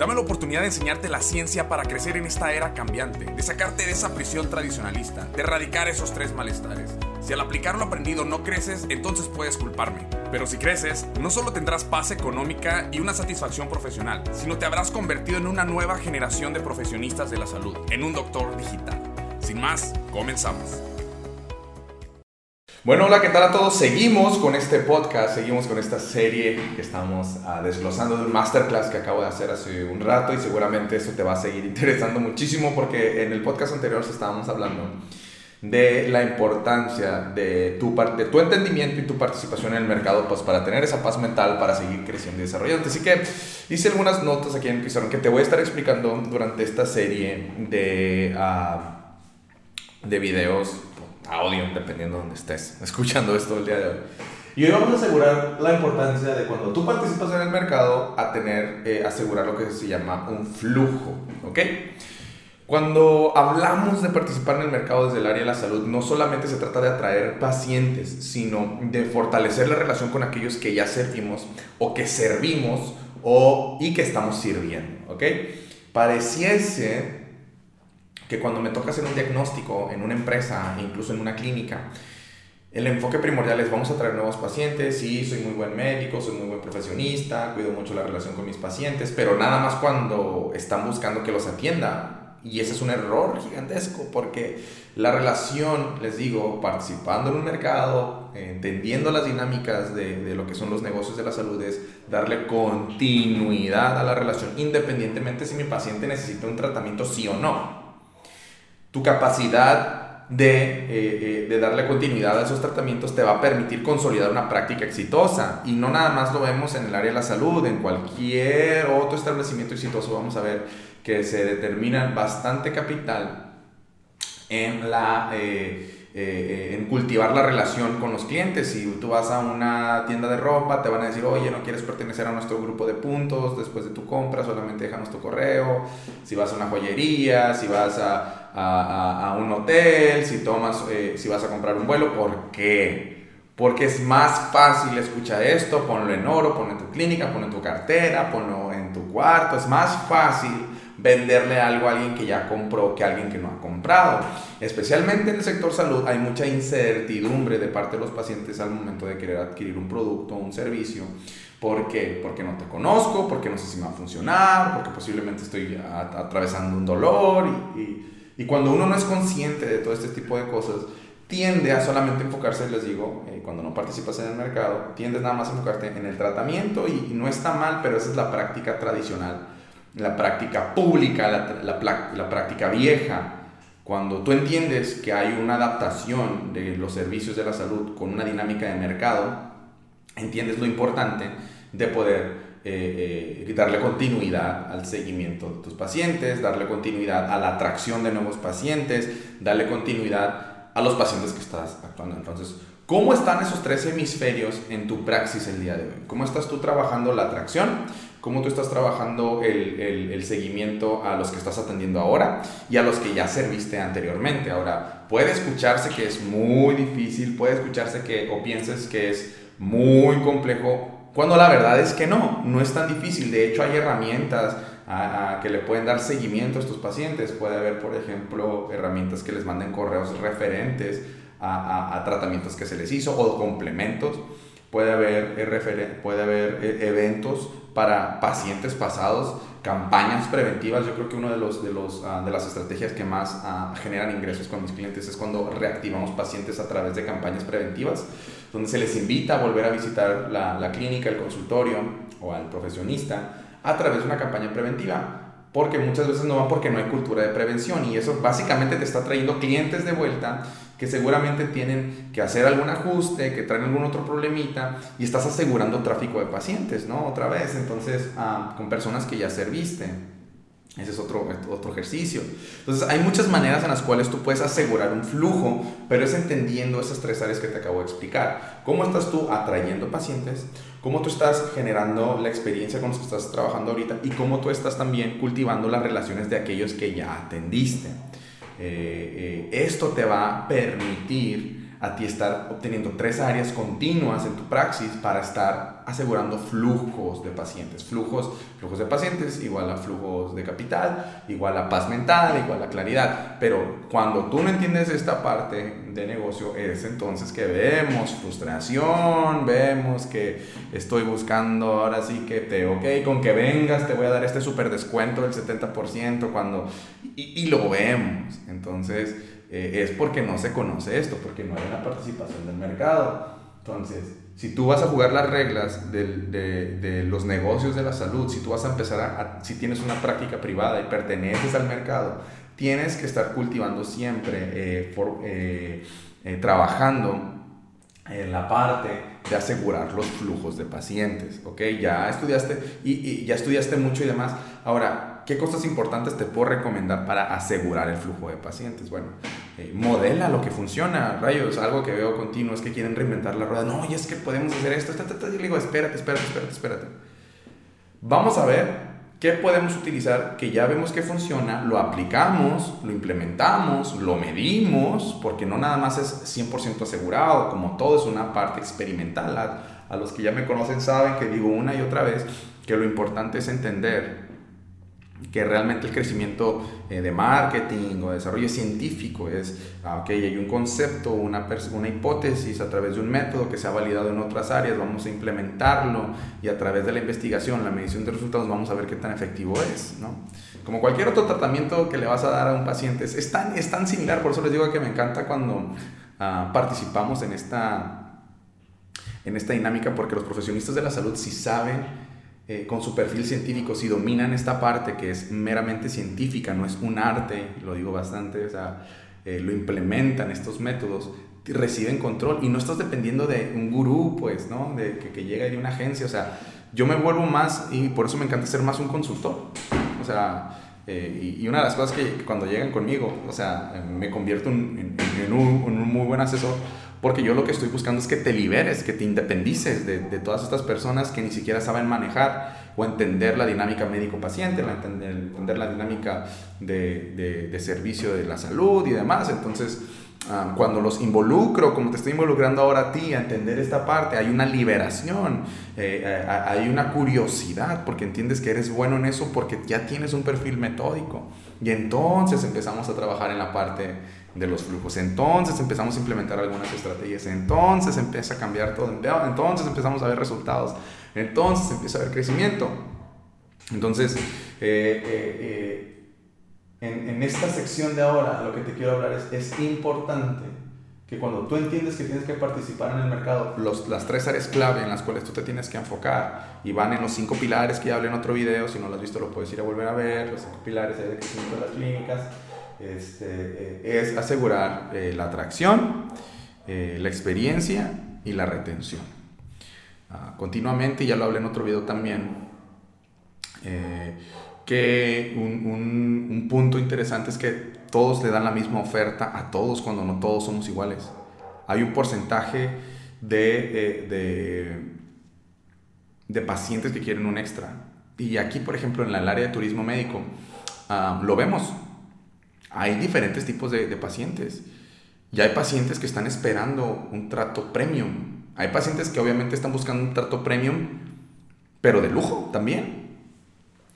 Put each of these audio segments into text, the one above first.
Dame la oportunidad de enseñarte la ciencia para crecer en esta era cambiante, de sacarte de esa prisión tradicionalista, de erradicar esos tres malestares. Si al aplicar lo aprendido no creces, entonces puedes culparme. Pero si creces, no solo tendrás paz económica y una satisfacción profesional, sino te habrás convertido en una nueva generación de profesionistas de la salud, en un doctor digital. Sin más, comenzamos. Bueno, hola, ¿qué tal a todos? Seguimos con este podcast, seguimos con esta serie que estamos uh, desglosando de un masterclass que acabo de hacer hace un rato y seguramente eso te va a seguir interesando muchísimo porque en el podcast anterior estábamos hablando de la importancia de tu, de tu entendimiento y tu participación en el mercado pues, para tener esa paz mental, para seguir creciendo y desarrollando. Así que hice algunas notas aquí en Pizarro que te voy a estar explicando durante esta serie de, uh, de videos, audio, dependiendo de donde estés escuchando esto el día de hoy. Y hoy vamos a asegurar la importancia de cuando tú participas en el mercado a tener, eh, asegurar lo que se llama un flujo, ¿ok? Cuando hablamos de participar en el mercado desde el área de la salud, no solamente se trata de atraer pacientes, sino de fortalecer la relación con aquellos que ya servimos o que servimos o, y que estamos sirviendo. ¿ok? Pareciese que cuando me toca hacer un diagnóstico en una empresa, incluso en una clínica, el enfoque primordial es vamos a traer nuevos pacientes, sí, soy muy buen médico, soy muy buen profesionista, cuido mucho la relación con mis pacientes, pero nada más cuando están buscando que los atienda y ese es un error gigantesco porque la relación, les digo, participando en un mercado, entendiendo las dinámicas de, de, lo que son los negocios de la salud, es darle continuidad a la relación, independientemente si mi paciente necesita un tratamiento sí o no. Tu capacidad de, eh, eh, de darle continuidad a esos tratamientos te va a permitir consolidar una práctica exitosa. Y no nada más lo vemos en el área de la salud, en cualquier otro establecimiento exitoso vamos a ver que se determinan bastante capital en, la, eh, en cultivar la relación con los clientes. Si tú vas a una tienda de ropa, te van a decir, oye, no quieres pertenecer a nuestro grupo de puntos después de tu compra, solamente déjanos tu correo. Si vas a una joyería, si vas a, a, a un hotel, si, tomas, eh, si vas a comprar un vuelo, ¿por qué? Porque es más fácil escuchar esto, ponlo en oro, ponlo en tu clínica, ponlo en tu cartera, ponlo en tu cuarto, es más fácil venderle algo a alguien que ya compró que a alguien que no ha comprado. Especialmente en el sector salud hay mucha incertidumbre de parte de los pacientes al momento de querer adquirir un producto o un servicio. ¿Por qué? Porque no te conozco, porque no sé si va a funcionar, porque posiblemente estoy atravesando un dolor y, cuando uno no es consciente de todo este tipo de cosas, tiende a solamente enfocarse, les digo, eh, cuando no participas en el mercado, tiendes nada más a enfocarte en el tratamiento y, y no está mal, pero esa es la práctica tradicional la práctica pública, la, la, práctica vieja, cuando tú entiendes que hay una adaptación de los servicios de la salud con una dinámica de mercado, entiendes lo importante de poder eh, eh, darle continuidad al seguimiento de tus pacientes, darle continuidad a la atracción de nuevos pacientes, darle continuidad a los pacientes que estás actuando. Entonces, ¿cómo están esos tres hemisferios en tu praxis el día de hoy? ¿Cómo estás tú trabajando la atracción? cómo tú estás trabajando el, el, el, seguimiento a los que estás atendiendo ahora y a los que ya serviste anteriormente. Ahora, puede escucharse que es muy difícil, puede escucharse que o pienses que es muy complejo, cuando la verdad es que no, no es tan difícil. De hecho, hay herramientas a, a que le pueden dar seguimiento a estos pacientes. Puede haber, por ejemplo, herramientas que les manden correos referentes a, a, tratamientos que se les hizo o complementos puede haber, eh, puede haber eh, eventos para pacientes pasados, campañas preventivas. Yo creo que una de, los, de, los, uh, de las estrategias que más uh, generan ingresos con mis clientes es cuando reactivamos pacientes a través de campañas preventivas, donde se les invita a volver a visitar la, la clínica, el consultorio o al profesionista a través de una campaña preventiva porque muchas veces no van porque no hay cultura de prevención y eso básicamente te está trayendo clientes de vuelta que seguramente tienen que hacer algún ajuste, que traen algún otro problemita y estás asegurando tráfico de pacientes, ¿no? Otra vez, entonces, ah, con personas que ya serviste. Ese es otro, otro ejercicio. Entonces, hay muchas maneras en las cuales tú puedes asegurar un flujo, pero es entendiendo esas tres áreas que te acabo de explicar. ¿Cómo estás tú atrayendo pacientes? ¿Cómo tú estás generando la experiencia con los que estás trabajando ahorita? Y cómo tú estás también cultivando las relaciones de aquellos que ya atendiste. Eh, eh, esto te va a permitir a ti estar obteniendo tres áreas continuas en tu praxis para estar asegurando flujos de pacientes. Flujos, flujos de pacientes igual a flujos de capital, igual a paz mental, igual a claridad. Pero cuando tú no entiendes esta parte de negocio, es entonces que vemos frustración, vemos que estoy buscando ahora sí que te, ok, con que vengas te voy a dar este súper descuento del 70% cuando... Y, y lo vemos. Entonces eh, es porque no se conoce esto, porque no hay una participación del mercado. Entonces, si tú vas a jugar las reglas de, de, de los negocios de la salud, si tú vas a empezar a, si tienes una práctica privada y perteneces al mercado, tienes que estar cultivando siempre, eh, eh, eh trabajando en la parte de asegurar los flujos de pacientes, ¿ok? Ya estudiaste y, y ya estudiaste mucho y demás. Ahora, ¿Qué cosas importantes te puedo recomendar para asegurar el flujo de pacientes? Bueno, eh, modela lo que funciona, rayos, algo que veo continuo es que quieren reinventar la rueda. No, y es que podemos hacer esto. Yo le digo, espérate, espérate, espérate, espérate. Vamos a ver qué podemos utilizar que ya vemos que funciona, lo aplicamos, lo implementamos, lo medimos, porque no nada más es 100% asegurado, como todo es una parte experimental. A, a los que ya me conocen saben que digo una y otra vez que lo importante es entender que realmente el crecimiento eh, de marketing o desarrollo científico es, ah, ok, hay un concepto, una, una hipótesis a través de un método que se ha validado en otras áreas, vamos a implementarlo y a través de la investigación, la medición de resultados, vamos a ver qué tan efectivo es, ¿no? Como cualquier otro tratamiento que le vas a dar a un paciente, es, tan, es tan similar, por eso les digo que me encanta cuando ah, participamos en esta, en esta dinámica, porque los profesionistas de la salud sí saben eh, con su perfil científico, si dominan esta parte que es meramente científica, no es un arte, lo digo bastante, o sea, eh, lo implementan estos métodos, reciben control y no estás dependiendo de un gurú, pues, ¿no? De que, que llega de una agencia, o sea, yo me vuelvo más y por eso me encanta ser más un consultor, o sea, eh, y, una de las cosas que cuando llegan conmigo, o sea, me convierto en, en, un, en un muy buen asesor, porque yo lo que estoy buscando es que te liberes, que te independices de, todas estas personas que ni siquiera saben manejar o entender la dinámica médico-paciente, entender, entender, la dinámica de, servicio de la salud y demás. Entonces, ah, cuando los involucro, como te estoy involucrando ahora a ti, a entender esta parte, hay una liberación, eh, hay una curiosidad, porque entiendes que eres bueno en eso, porque ya tienes un perfil metódico. Y entonces empezamos a trabajar en la parte de los flujos. Entonces empezamos a implementar algunas estrategias, entonces empieza a cambiar todo, entonces empezamos a ver resultados, entonces empieza a haber crecimiento. Entonces, eh, eh, eh, en, en, esta sección de ahora lo que te quiero hablar es, es importante que cuando tú entiendes que tienes que participar en el mercado, los, las tres áreas clave en las cuales tú te tienes que enfocar y van en los cinco pilares que ya hablé en otro video, si no lo has visto lo puedes ir a volver a ver, los cinco pilares de crecimiento de las clínicas, este, eh, es asegurar eh, la atracción, eh, la experiencia y la retención. Ah, continuamente, ya lo hablé en otro video también, que un, un, un, punto interesante es que todos le dan la misma oferta a todos cuando no todos somos iguales. Hay un porcentaje de, de, de pacientes que quieren un extra. Y aquí, por ejemplo, en el área de turismo médico, ah, lo vemos hay diferentes tipos de, pacientes. Y hay pacientes que están esperando un trato premium. Hay pacientes que obviamente están buscando un trato premium, pero de lujo también.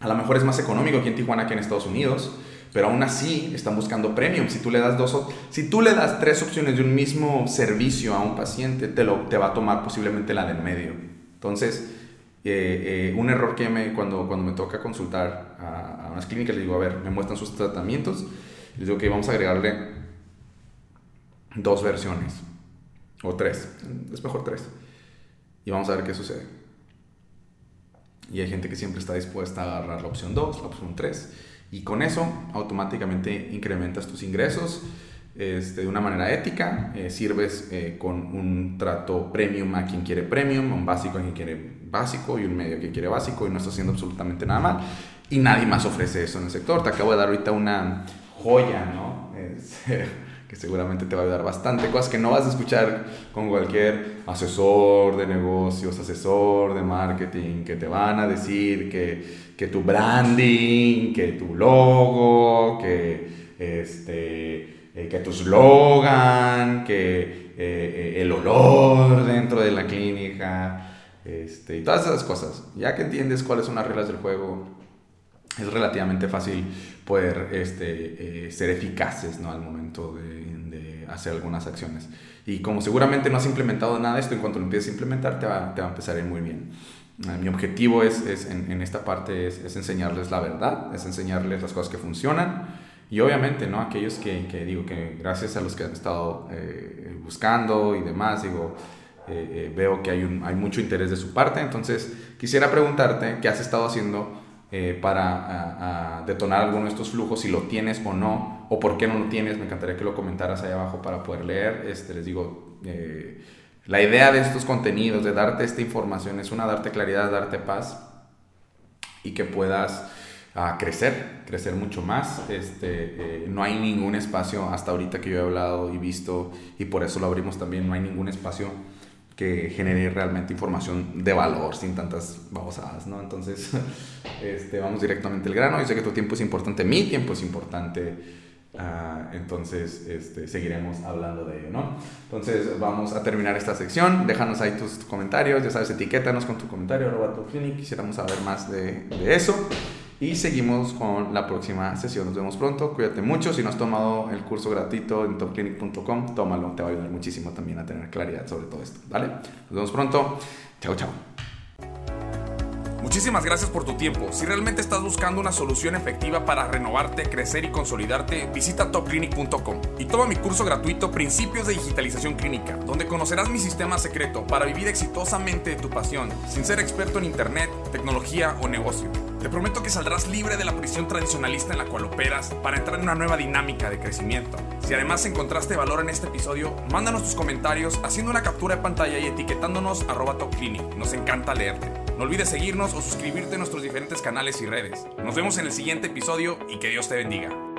A lo mejor es más económico aquí en Tijuana que en Estados Unidos, pero aún así están buscando premium. Si tú le das dos, si tú le das tres opciones de un mismo servicio a un paciente, te, lo, te va a tomar posiblemente la del medio. Entonces, eh, eh, un error que me, cuando, cuando me toca consultar a, a unas clínicas, le digo, a ver, me muestran sus tratamientos les digo que vamos a agregarle dos versiones. O tres. Es mejor tres. Y vamos a ver qué sucede. Y hay gente que siempre está dispuesta a agarrar la opción 2, la opción 3. Y con eso automáticamente incrementas tus ingresos este, de una manera ética. Eh, sirves eh, con un trato premium a quien quiere premium, un básico a quien quiere básico y un medio a quien quiere básico y no estás haciendo absolutamente nada mal. y nadie más ofrece eso en el sector. Te acabo de dar ahorita una joya, ¿no? que seguramente te va a ayudar bastante. Cosas que no vas a escuchar con cualquier asesor de negocios, asesor de marketing, que te van a decir que, que tu branding, que tu logo, que, este, eh, que tu slogan, que eh, eh, el olor dentro de la clínica, este, todas esas cosas. Ya que entiendes cuáles son las reglas del juego, es relativamente fácil poder este, eh, ser eficaces ¿no? al momento de, hacer algunas acciones. Y como seguramente no has implementado nada de esto, en cuanto lo empieces a implementar te va, te va a empezar a ir muy bien. Ah, mi objetivo es, es en, esta parte es, es, enseñarles la verdad, es enseñarles las cosas que funcionan y obviamente, ¿no? Aquellos que, que digo que gracias a los que han estado eh, buscando y demás, digo, eh, veo que hay, un, hay mucho interés de su parte, entonces quisiera preguntarte qué has estado haciendo eh, para detonar alguno de estos flujos, si lo tienes o no, o por qué no lo tienes, me encantaría que lo comentaras ahí abajo para poder leer. Este, les digo, eh, la idea de estos contenidos, de darte esta información, es una, darte claridad, darte paz y que puedas ah, crecer, crecer mucho más. Este, eh, no hay ningún espacio hasta ahorita que yo he hablado y visto, y por eso lo abrimos también, no hay ningún espacio que genere realmente información de valor sin tantas babosadas, ¿no? Entonces, este, vamos directamente al grano. Yo sé que tu tiempo es importante, mi tiempo es importante. Uh, entonces, este, seguiremos hablando de ello, ¿no? Entonces, vamos a terminar esta sección. Déjanos ahí tus comentarios, ya sabes, etiquétanos con tu comentario, Robato Clinic. Quisiéramos saber más de, de eso. Y seguimos con la próxima sesión. Nos vemos pronto. Cuídate mucho. Si no has tomado el curso gratuito en topclinic.com, tómalo. Te va a ayudar muchísimo también a tener claridad sobre todo esto. ¿Vale? Nos vemos pronto. Chao, chao. Muchísimas gracias por tu tiempo. Si realmente estás buscando una solución efectiva para renovarte, crecer y consolidarte, visita topclinic.com y toma mi curso gratuito Principios de Digitalización Clínica, donde conocerás mi sistema secreto para vivir exitosamente de tu pasión, sin ser experto en Internet, tecnología o negocio. Te prometo que saldrás libre de la prisión tradicionalista en la cual operas para entrar en una nueva dinámica de crecimiento. Si además encontraste valor en este episodio, mándanos tus comentarios haciendo una captura de pantalla y etiquetándonos arroba topclinic. Nos encanta leerte. No olvides seguirnos o suscribirte a nuestros diferentes canales y redes. Nos vemos en el siguiente episodio y que Dios te bendiga.